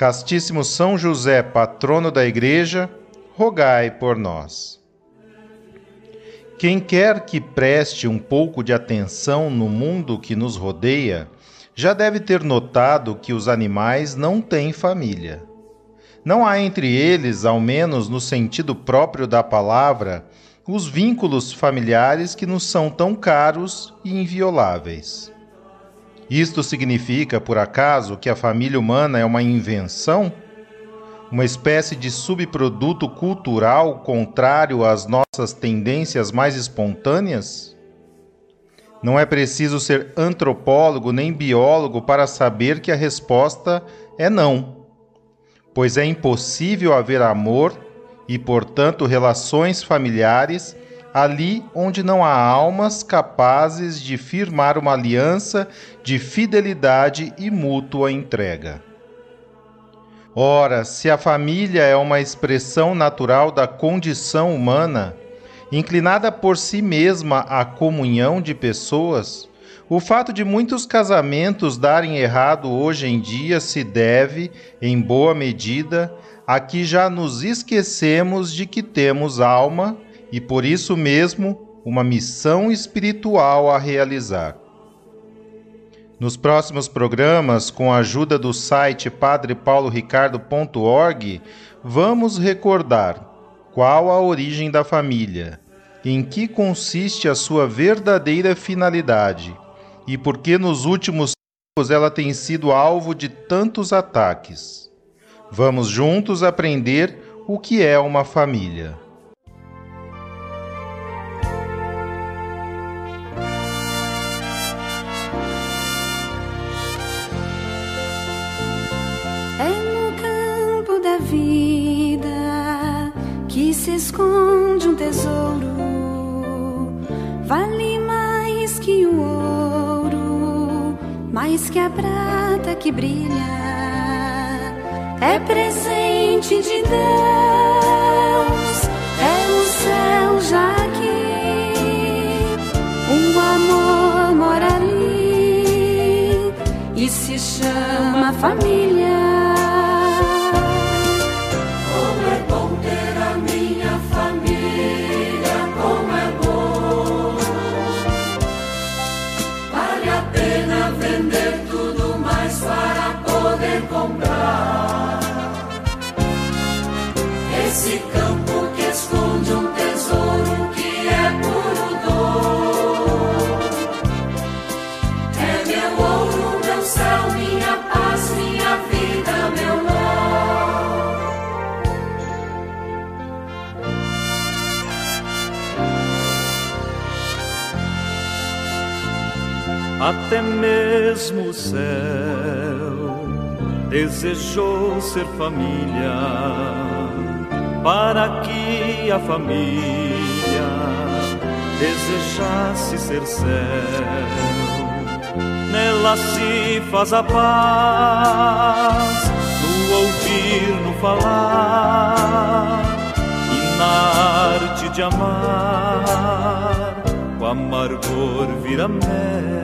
Castíssimo São José, patrono da Igreja, rogai por nós. Quem quer que preste um pouco de atenção no mundo que nos rodeia, já deve ter notado que os animais não têm família. Não há entre eles, ao menos no sentido próprio da palavra, os vínculos familiares que nos são tão caros e invioláveis. Isto significa, por acaso, que a família humana é uma invenção? Uma espécie de subproduto cultural contrário às nossas tendências mais espontâneas? Não é preciso ser antropólogo nem biólogo para saber que a resposta é não. Pois é impossível haver amor e, portanto, relações familiares ali onde não há almas capazes de firmar uma aliança de fidelidade e mútua entrega. Ora, se a família é uma expressão natural da condição humana, inclinada por si mesma à comunhão de pessoas, o fato de muitos casamentos darem errado hoje em dia se deve, em boa medida, a que já nos esquecemos de que temos alma e por isso mesmo uma missão espiritual a realizar. Nos próximos programas, com a ajuda do site padrepauloricardo.org, vamos recordar qual a origem da família, em que consiste a sua verdadeira finalidade e por que nos últimos tempos ela tem sido alvo de tantos ataques. Vamos juntos aprender o que é uma família. Tesouro, vale mais que o ouro, mais que a prata que brilha, é presente de Deus, é o céu já aqui, um amor mora ali e se chama família. Até mesmo o céu desejou ser família, para que a família desejasse ser céu. Nela se faz a paz, no ouvir, no falar, e na arte de amar, o amargor vira mel.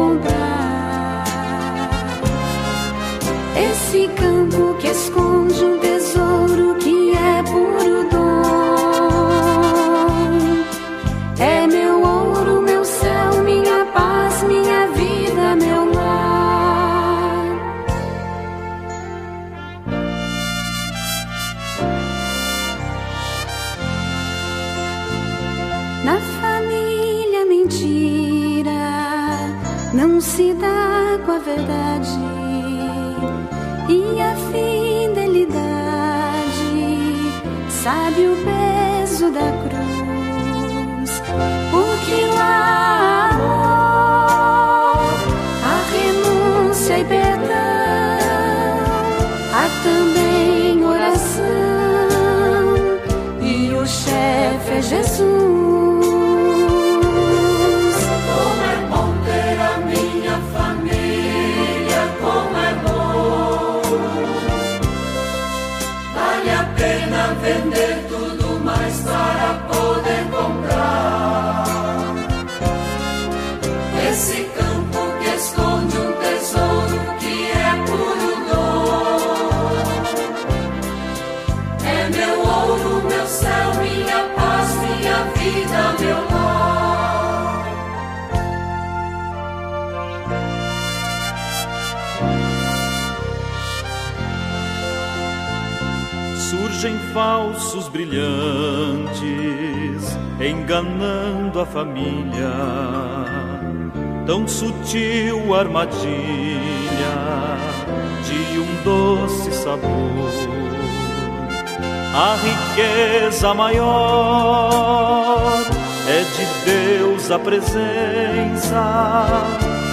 Poder surgem falsos brilhantes, enganando a família. Tão sutil armadilha de um doce sabor. A riqueza maior é de Deus a presença,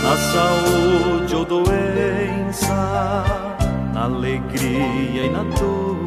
na saúde ou doença, na alegria e na dor.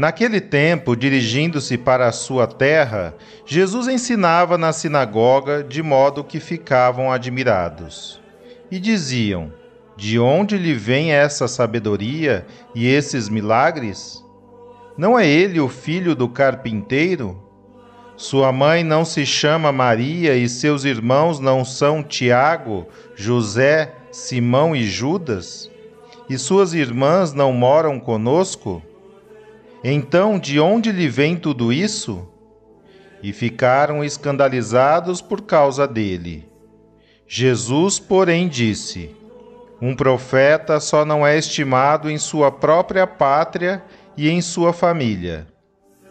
Naquele tempo, dirigindo-se para a sua terra, Jesus ensinava na sinagoga de modo que ficavam admirados. E diziam: De onde lhe vem essa sabedoria e esses milagres? Não é ele o filho do carpinteiro? Sua mãe não se chama Maria e seus irmãos não são Tiago, José, Simão e Judas? E suas irmãs não moram conosco? Então, de onde lhe vem tudo isso? E ficaram escandalizados por causa dele. Jesus, porém, disse: Um profeta só não é estimado em sua própria pátria e em sua família.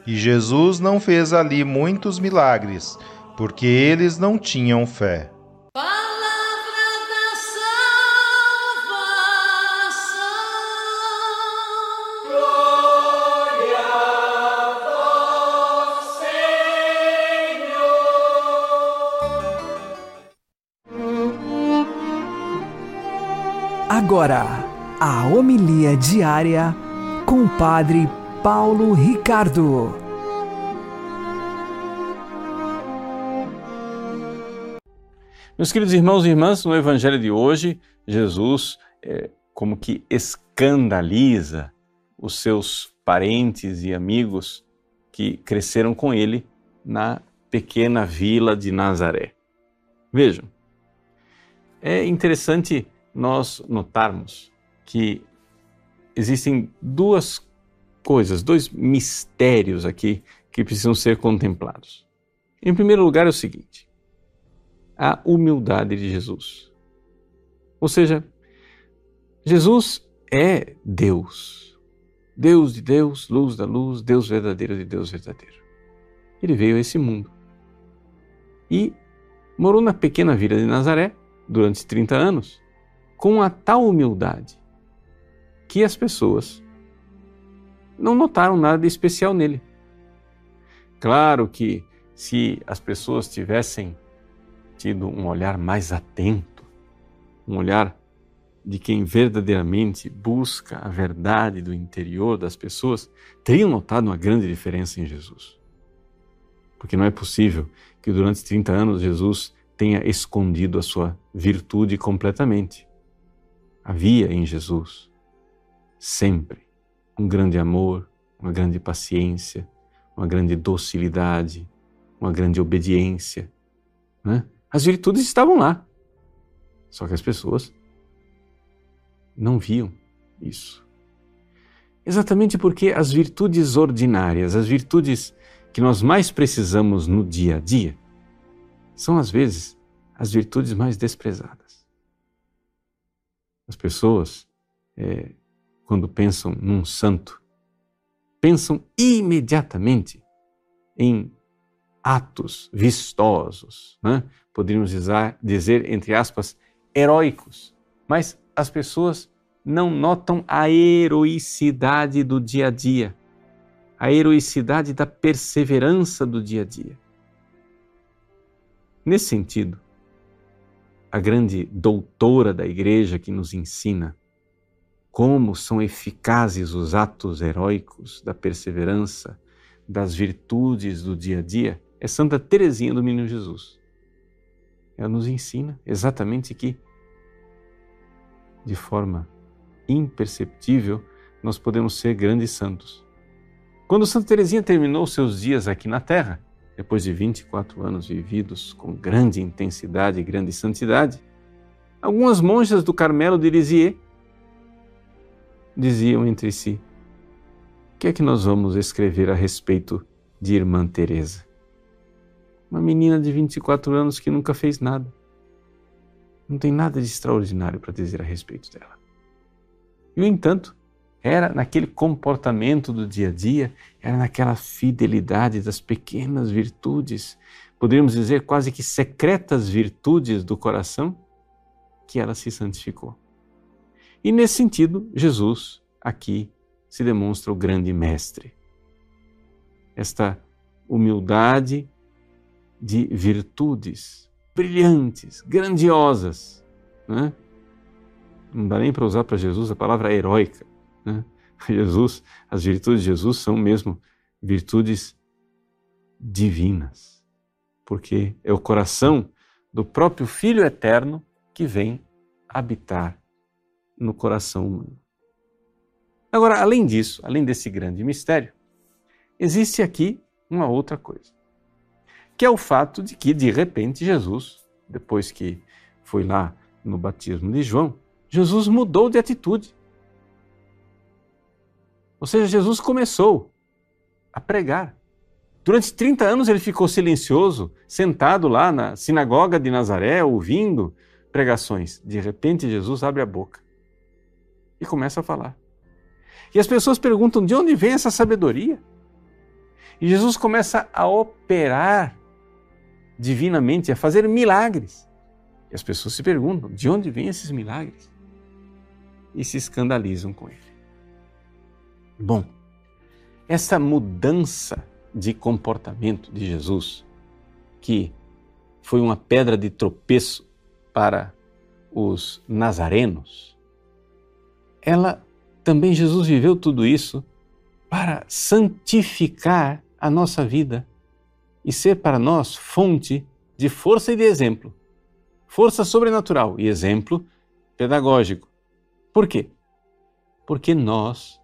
E Jesus não fez ali muitos milagres, porque eles não tinham fé. Agora, a homilia diária com o Padre Paulo Ricardo. Meus queridos irmãos e irmãs, no Evangelho de hoje, Jesus é, como que escandaliza os seus parentes e amigos que cresceram com ele na pequena vila de Nazaré. Vejam, é interessante nós notarmos que existem duas coisas, dois mistérios aqui que precisam ser contemplados. Em primeiro lugar, é o seguinte: a humildade de Jesus. Ou seja, Jesus é Deus. Deus de Deus, luz da luz, Deus verdadeiro de Deus verdadeiro. Ele veio a esse mundo e morou na pequena vila de Nazaré durante 30 anos com a tal humildade que as pessoas não notaram nada de especial nele. Claro que se as pessoas tivessem tido um olhar mais atento, um olhar de quem verdadeiramente busca a verdade do interior das pessoas, teriam notado uma grande diferença em Jesus. Porque não é possível que durante 30 anos Jesus tenha escondido a sua virtude completamente. Havia em Jesus sempre um grande amor, uma grande paciência, uma grande docilidade, uma grande obediência. Né? As virtudes estavam lá, só que as pessoas não viam isso. Exatamente porque as virtudes ordinárias, as virtudes que nós mais precisamos no dia a dia, são às vezes as virtudes mais desprezadas. As pessoas, é, quando pensam num santo, pensam imediatamente em atos vistosos, né? poderíamos dizer, entre aspas, heróicos. Mas as pessoas não notam a heroicidade do dia a dia, a heroicidade da perseverança do dia a dia. Nesse sentido, a grande doutora da igreja que nos ensina como são eficazes os atos heróicos da perseverança, das virtudes do dia a dia, é Santa Teresinha do Menino Jesus. Ela nos ensina exatamente que de forma imperceptível, nós podemos ser grandes santos. Quando Santa Teresinha terminou seus dias aqui na Terra, depois de 24 anos vividos com grande intensidade e grande santidade, algumas monjas do Carmelo de Lisieux diziam entre si: O que é que nós vamos escrever a respeito de Irmã Teresa? Uma menina de 24 anos que nunca fez nada. Não tem nada de extraordinário para dizer a respeito dela. E, no entanto, era naquele comportamento do dia a dia, era naquela fidelidade das pequenas virtudes, poderíamos dizer quase que secretas virtudes do coração, que ela se santificou. E nesse sentido, Jesus aqui se demonstra o grande mestre. Esta humildade de virtudes brilhantes, grandiosas. Né? Não dá nem para usar para Jesus a palavra heróica. Né? Jesus, as virtudes de Jesus são mesmo virtudes divinas, porque é o coração do próprio Filho Eterno que vem habitar no coração humano. Agora, além disso, além desse grande mistério, existe aqui uma outra coisa que é o fato de que, de repente, Jesus, depois que foi lá no batismo de João, Jesus mudou de atitude. Ou seja, Jesus começou a pregar. Durante 30 anos ele ficou silencioso, sentado lá na sinagoga de Nazaré, ouvindo pregações. De repente, Jesus abre a boca e começa a falar. E as pessoas perguntam: de onde vem essa sabedoria? E Jesus começa a operar divinamente, a fazer milagres. E as pessoas se perguntam: de onde vêm esses milagres? E se escandalizam com ele. Bom, essa mudança de comportamento de Jesus, que foi uma pedra de tropeço para os nazarenos, ela também Jesus viveu tudo isso para santificar a nossa vida e ser para nós fonte de força e de exemplo. Força sobrenatural e exemplo pedagógico. Por quê? Porque nós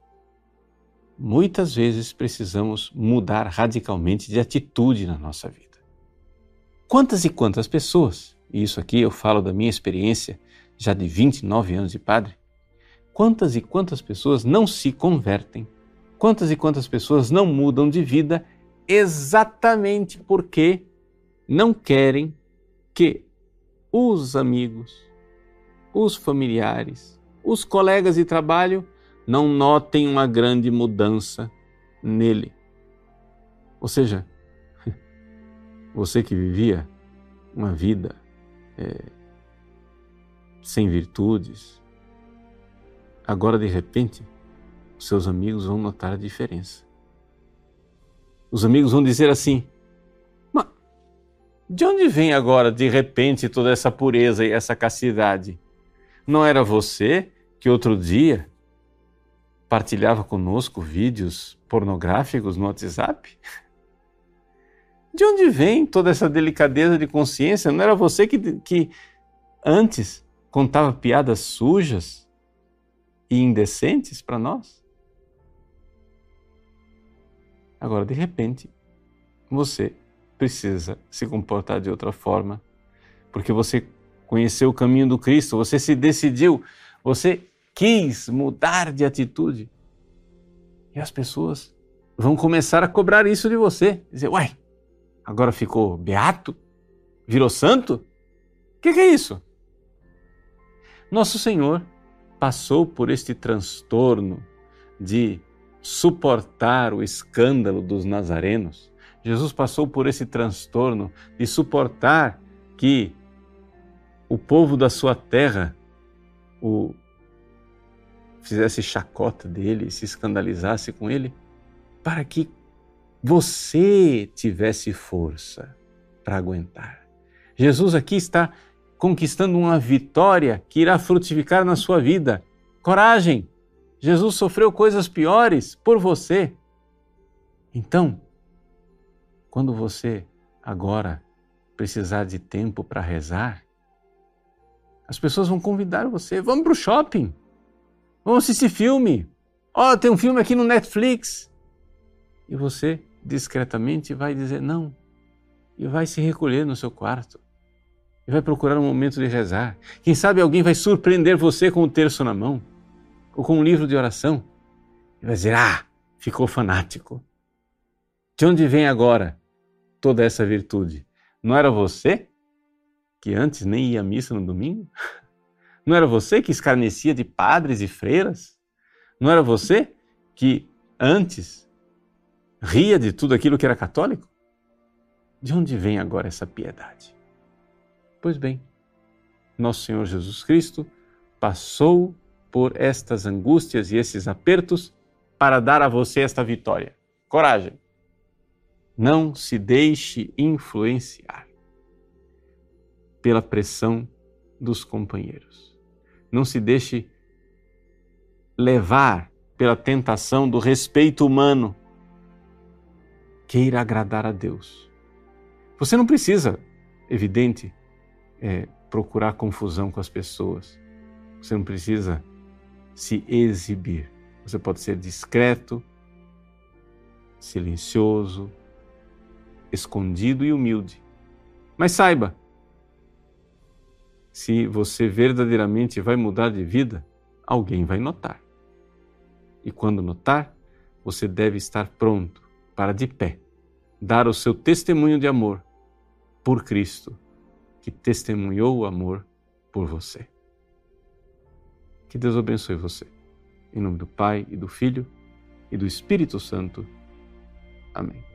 muitas vezes precisamos mudar radicalmente de atitude na nossa vida. Quantas e quantas pessoas, e isso aqui eu falo da minha experiência já de 29 anos de padre, quantas e quantas pessoas não se convertem, quantas e quantas pessoas não mudam de vida exatamente porque não querem que os amigos, os familiares, os colegas de trabalho não notem uma grande mudança nele. Ou seja, você que vivia uma vida é, sem virtudes, agora de repente, seus amigos vão notar a diferença. Os amigos vão dizer assim: Mas De onde vem agora, de repente, toda essa pureza e essa castidade? Não era você que outro dia partilhava conosco vídeos pornográficos no WhatsApp? De onde vem toda essa delicadeza de consciência? Não era você que, que antes contava piadas sujas e indecentes para nós? Agora, de repente, você precisa se comportar de outra forma, porque você conheceu o caminho do Cristo, você se decidiu, você quis mudar de atitude. E as pessoas vão começar a cobrar isso de você. Dizer, uai, agora ficou beato? Virou santo? O que, que é isso? Nosso Senhor passou por este transtorno de suportar o escândalo dos nazarenos. Jesus passou por esse transtorno de suportar que o povo da sua terra o fizesse chacota dele, se escandalizasse com ele, para que você tivesse força para aguentar. Jesus aqui está conquistando uma vitória que irá frutificar na sua vida. Coragem! Jesus sofreu coisas piores por você. Então, quando você agora precisar de tempo para rezar, as pessoas vão convidar você, vamos para o shopping. Vamos assistir filme. Ó, oh, tem um filme aqui no Netflix. E você discretamente vai dizer não. E vai se recolher no seu quarto. E vai procurar um momento de rezar. Quem sabe alguém vai surpreender você com o terço na mão. Ou com um livro de oração. E vai dizer: Ah, ficou fanático. De onde vem agora toda essa virtude? Não era você que antes nem ia à missa no domingo? Não era você que escarnecia de padres e freiras? Não era você que antes ria de tudo aquilo que era católico? De onde vem agora essa piedade? Pois bem, nosso Senhor Jesus Cristo passou por estas angústias e esses apertos para dar a você esta vitória. Coragem! Não se deixe influenciar pela pressão dos companheiros. Não se deixe levar pela tentação do respeito humano. Queira agradar a Deus. Você não precisa, evidente, é, procurar confusão com as pessoas. Você não precisa se exibir. Você pode ser discreto, silencioso, escondido e humilde. Mas saiba, se você verdadeiramente vai mudar de vida, alguém vai notar. E quando notar, você deve estar pronto para de pé dar o seu testemunho de amor por Cristo, que testemunhou o amor por você. Que Deus abençoe você. Em nome do Pai e do Filho e do Espírito Santo. Amém.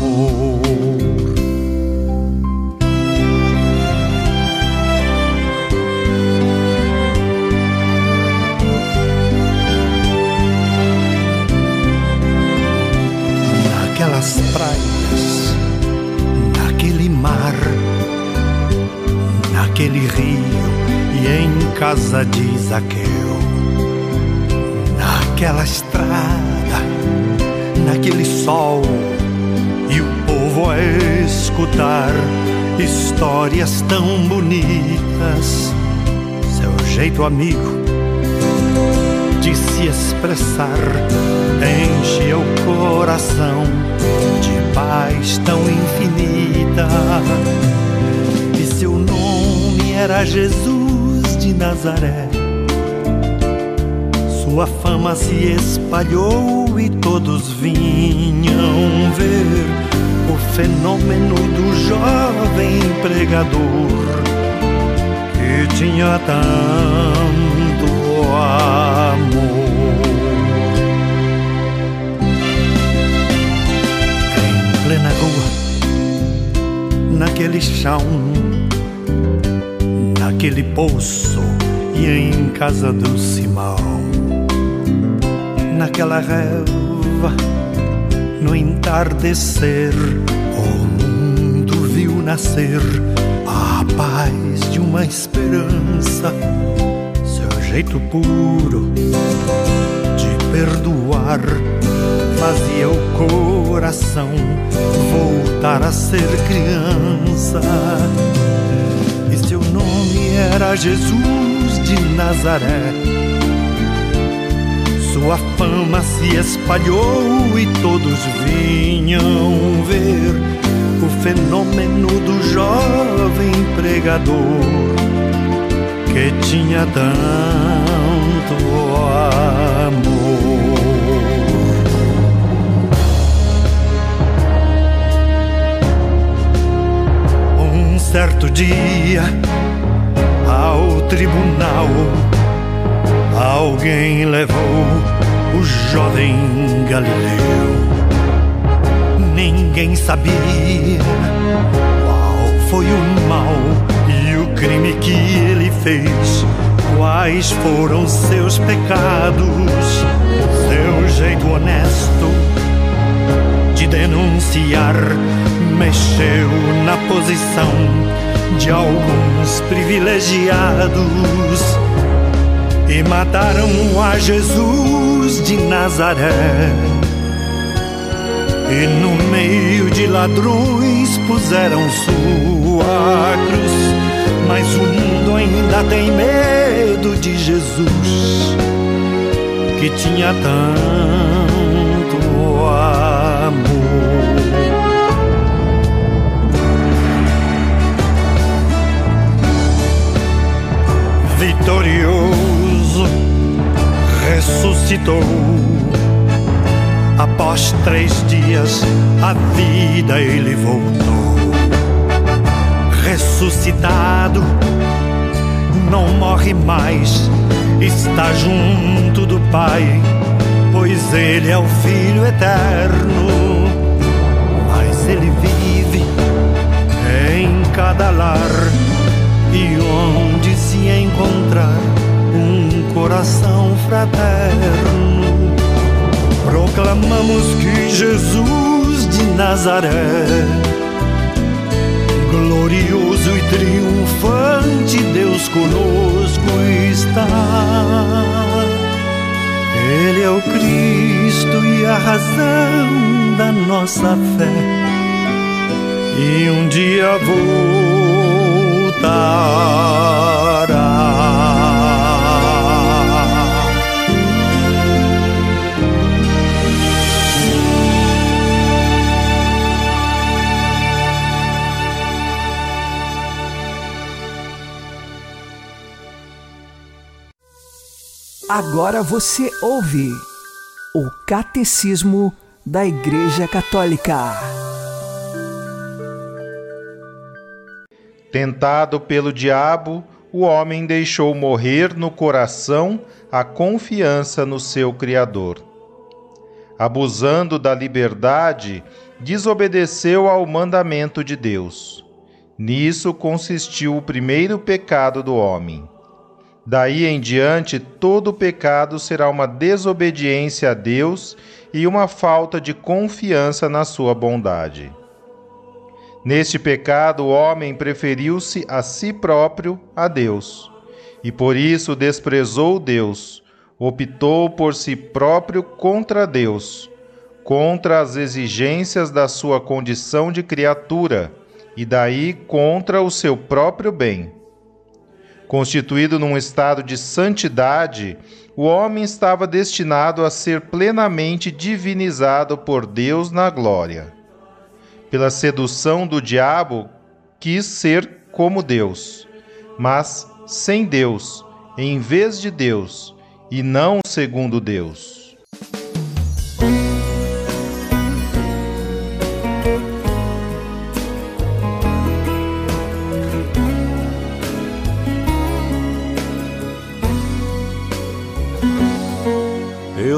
Naquelas praias, naquele mar, naquele rio e em casa de Zaqueu naquela estrada, naquele sol, e o povo a escutar histórias tão bonitas. Seu jeito amigo de se expressar enche o coração de paz tão infinita. E seu nome era Jesus de Nazaré. Sua fama se espalhou e todos vinham ver o fenômeno do jovem pregador que tinha tanto amor. Em plena rua, naquele chão, naquele poço e em casa do Simão, naquela relva, no entardecer, o mundo viu nascer a paz de uma esperança jeito puro de perdoar fazia o coração voltar a ser criança. E seu nome era Jesus de Nazaré. Sua fama se espalhou e todos vinham ver o fenômeno do jovem pregador que tinha tanto amor. Um certo dia, ao tribunal, alguém levou o jovem Galileu. Ninguém sabia qual foi o mal crime que ele fez, quais foram seus pecados, seu jeito honesto de denunciar mexeu na posição de alguns privilegiados e mataram a Jesus de Nazaré. E no meio de ladrões puseram sua cruz mas o mundo ainda tem medo de Jesus, que tinha tanto amor. Vitorioso, ressuscitou. Após três dias, a vida ele voltou ressuscitado, não morre mais, está junto do Pai, pois Ele é o Filho eterno. Mas Ele vive em cada lar e onde se encontrar um coração fraterno. Proclamamos que Jesus de Nazaré glorioso e triunfante, Deus conosco está. Ele é o Cristo e a razão da nossa fé, e um dia voltará. Agora você ouve o Catecismo da Igreja Católica. Tentado pelo diabo, o homem deixou morrer no coração a confiança no seu Criador. Abusando da liberdade, desobedeceu ao mandamento de Deus. Nisso consistiu o primeiro pecado do homem. Daí em diante, todo pecado será uma desobediência a Deus e uma falta de confiança na sua bondade. Neste pecado, o homem preferiu-se a si próprio a Deus, e por isso desprezou Deus, optou por si próprio contra Deus, contra as exigências da sua condição de criatura e daí contra o seu próprio bem. Constituído num estado de santidade, o homem estava destinado a ser plenamente divinizado por Deus na glória. Pela sedução do diabo, quis ser como Deus, mas sem Deus, em vez de Deus, e não segundo Deus.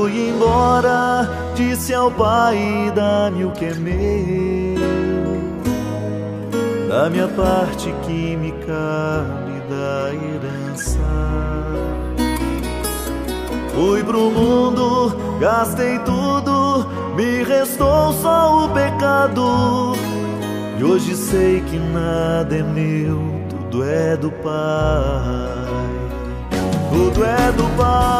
Fui embora, disse ao Pai: dá-me o que é meu, da minha parte que me da herança. Fui pro mundo, gastei tudo, me restou só o pecado. E hoje sei que nada é meu, tudo é do Pai. Tudo é do Pai,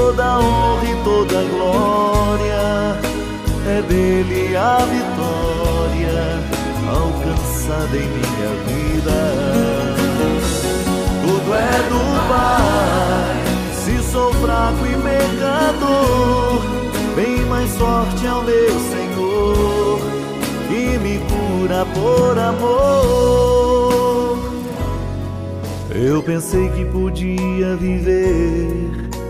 toda honra e toda glória, é dele a vitória alcançada em minha vida. Tudo é do Pai sou fraco e pecador, bem mais forte é o meu Senhor, que me cura por amor. Eu pensei que podia viver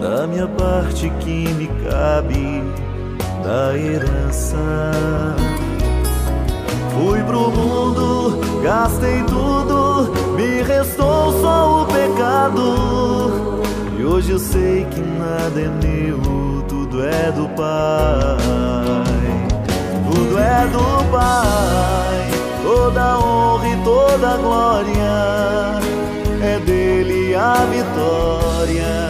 da minha parte que me cabe da herança. Fui pro mundo, gastei tudo, me restou só o pecado. E hoje eu sei que nada é meu, tudo é do Pai. Tudo é do Pai, toda honra e toda glória. É dele a vitória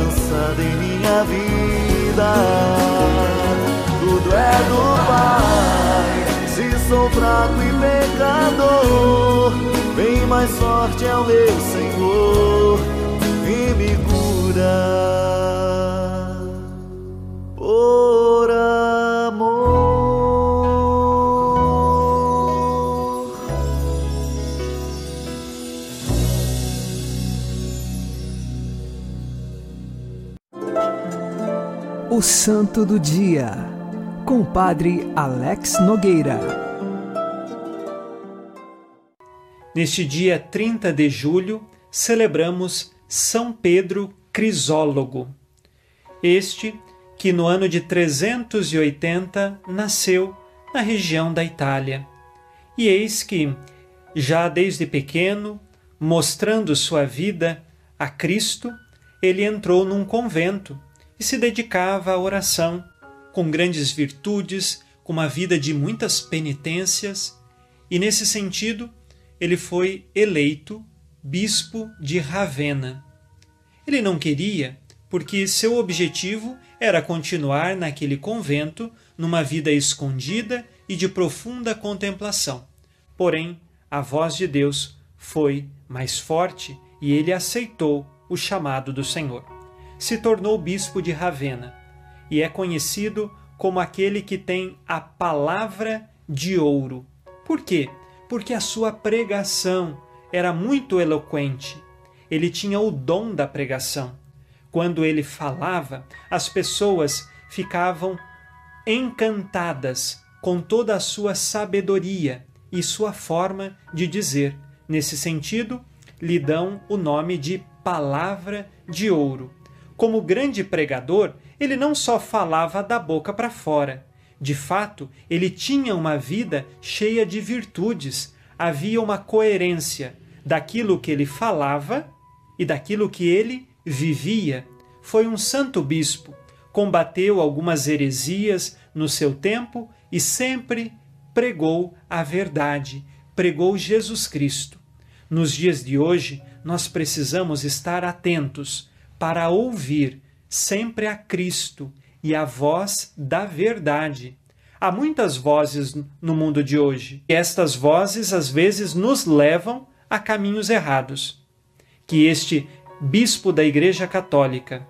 alcançada em minha vida. Tudo é do Pai sou fraco e pecador, bem mais forte é o meu Senhor que me cura O Santo do Dia, com o Padre Alex Nogueira. Neste dia 30 de julho, celebramos São Pedro Crisólogo. Este que no ano de 380 nasceu na região da Itália. E eis que, já desde pequeno, mostrando sua vida a Cristo, ele entrou num convento e se dedicava à oração, com grandes virtudes, com uma vida de muitas penitências, e nesse sentido, ele foi eleito bispo de Ravenna. Ele não queria, porque seu objetivo era continuar naquele convento numa vida escondida e de profunda contemplação. Porém, a voz de Deus foi mais forte e ele aceitou o chamado do Senhor. Se tornou bispo de Ravenna e é conhecido como aquele que tem a palavra de ouro. Por quê? Porque a sua pregação era muito eloquente. Ele tinha o dom da pregação. Quando ele falava, as pessoas ficavam encantadas com toda a sua sabedoria e sua forma de dizer. Nesse sentido, lhe dão o nome de Palavra de Ouro. Como grande pregador, ele não só falava da boca para fora. De fato, ele tinha uma vida cheia de virtudes, havia uma coerência daquilo que ele falava e daquilo que ele vivia. Foi um santo bispo, combateu algumas heresias no seu tempo e sempre pregou a verdade, pregou Jesus Cristo. Nos dias de hoje, nós precisamos estar atentos para ouvir sempre a Cristo e a voz da verdade. Há muitas vozes no mundo de hoje, e estas vozes às vezes nos levam a caminhos errados. Que este bispo da Igreja Católica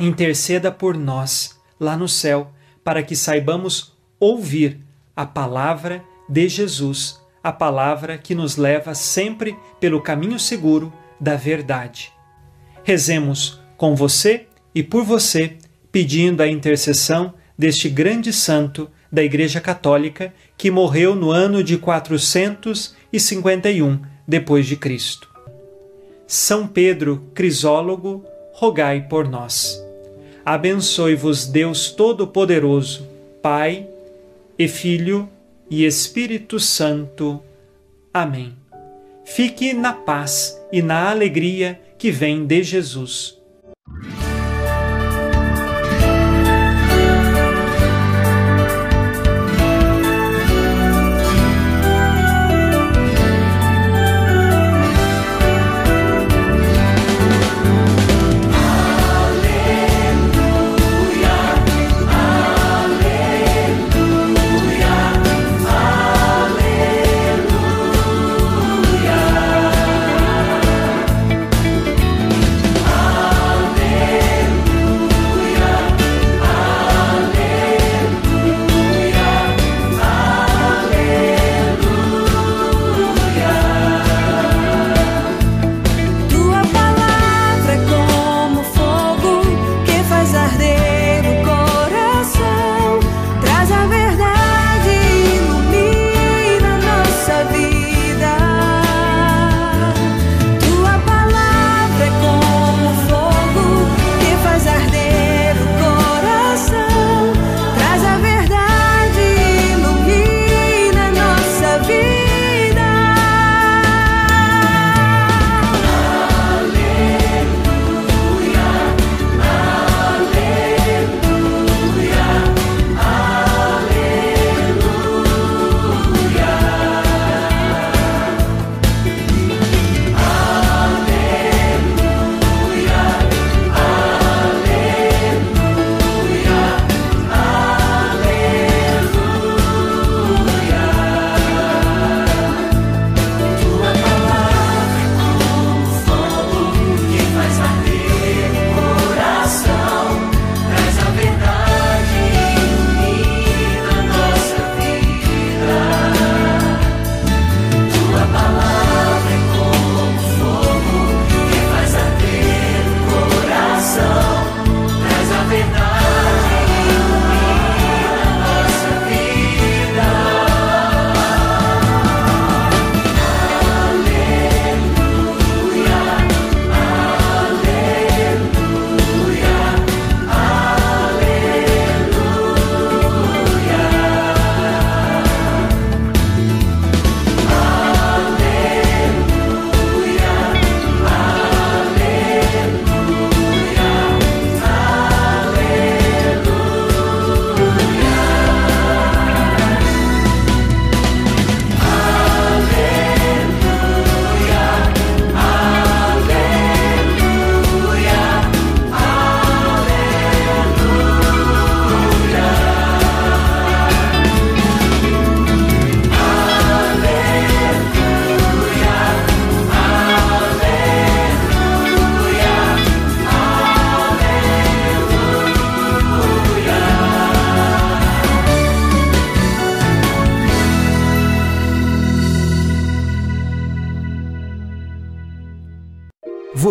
interceda por nós lá no céu, para que saibamos ouvir a palavra de Jesus, a palavra que nos leva sempre pelo caminho seguro da verdade. Rezemos com você e por você, pedindo a intercessão deste grande santo da Igreja Católica que morreu no ano de 451 depois de Cristo. São Pedro Crisólogo, rogai por nós. Abençoe-vos Deus Todo-Poderoso, Pai e Filho e Espírito Santo. Amém. Fique na paz e na alegria que vem de Jesus. Thank you.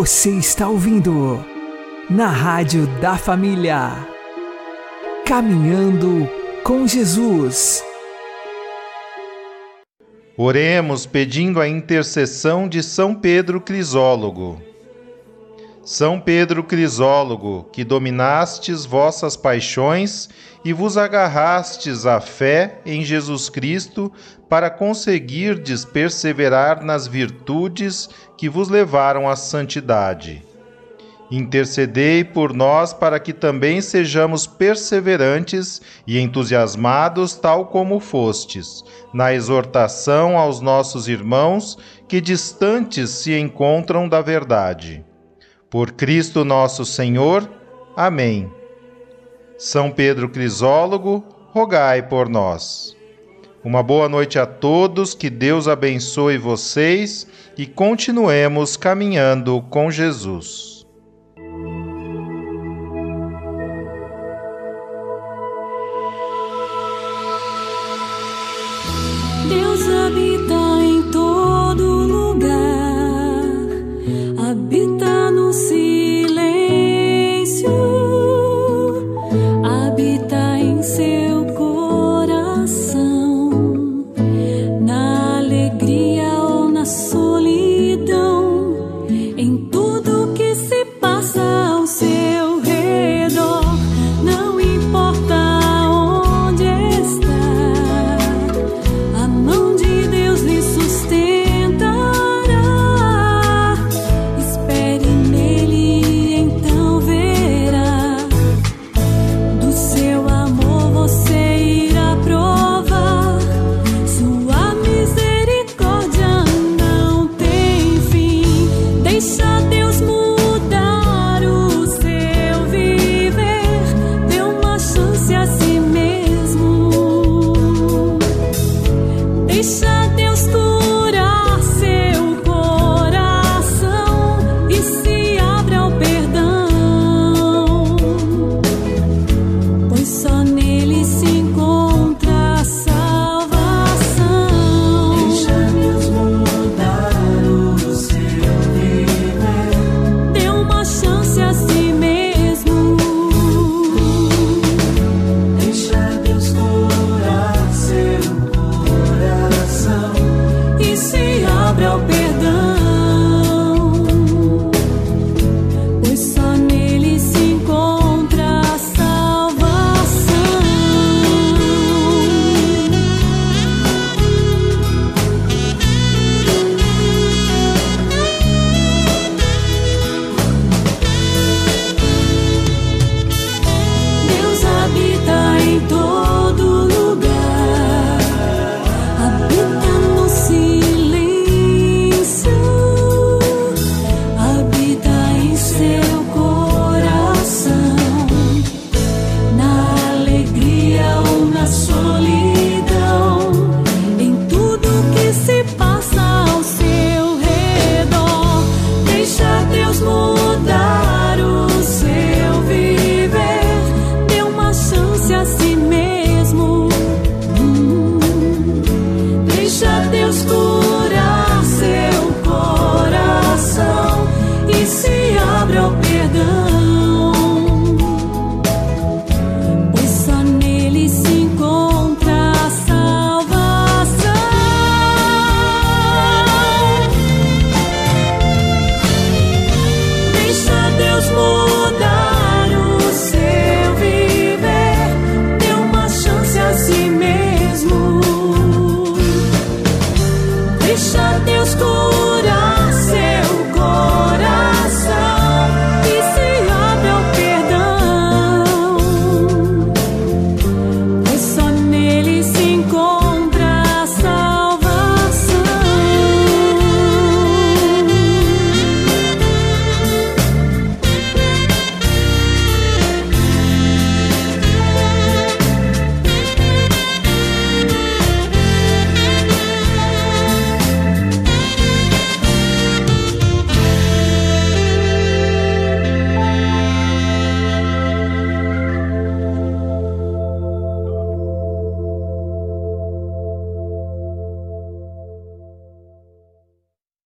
Você está ouvindo na Rádio da Família. Caminhando com Jesus. Oremos pedindo a intercessão de São Pedro Crisólogo. São Pedro Crisólogo, que dominastes vossas paixões e vos agarrastes à fé em Jesus Cristo para conseguirdes perseverar nas virtudes que vos levaram à santidade. Intercedei por nós para que também sejamos perseverantes e entusiasmados, tal como fostes, na exortação aos nossos irmãos que distantes se encontram da verdade por Cristo nosso Senhor. Amém. São Pedro Crisólogo, rogai por nós. Uma boa noite a todos, que Deus abençoe vocês e continuemos caminhando com Jesus.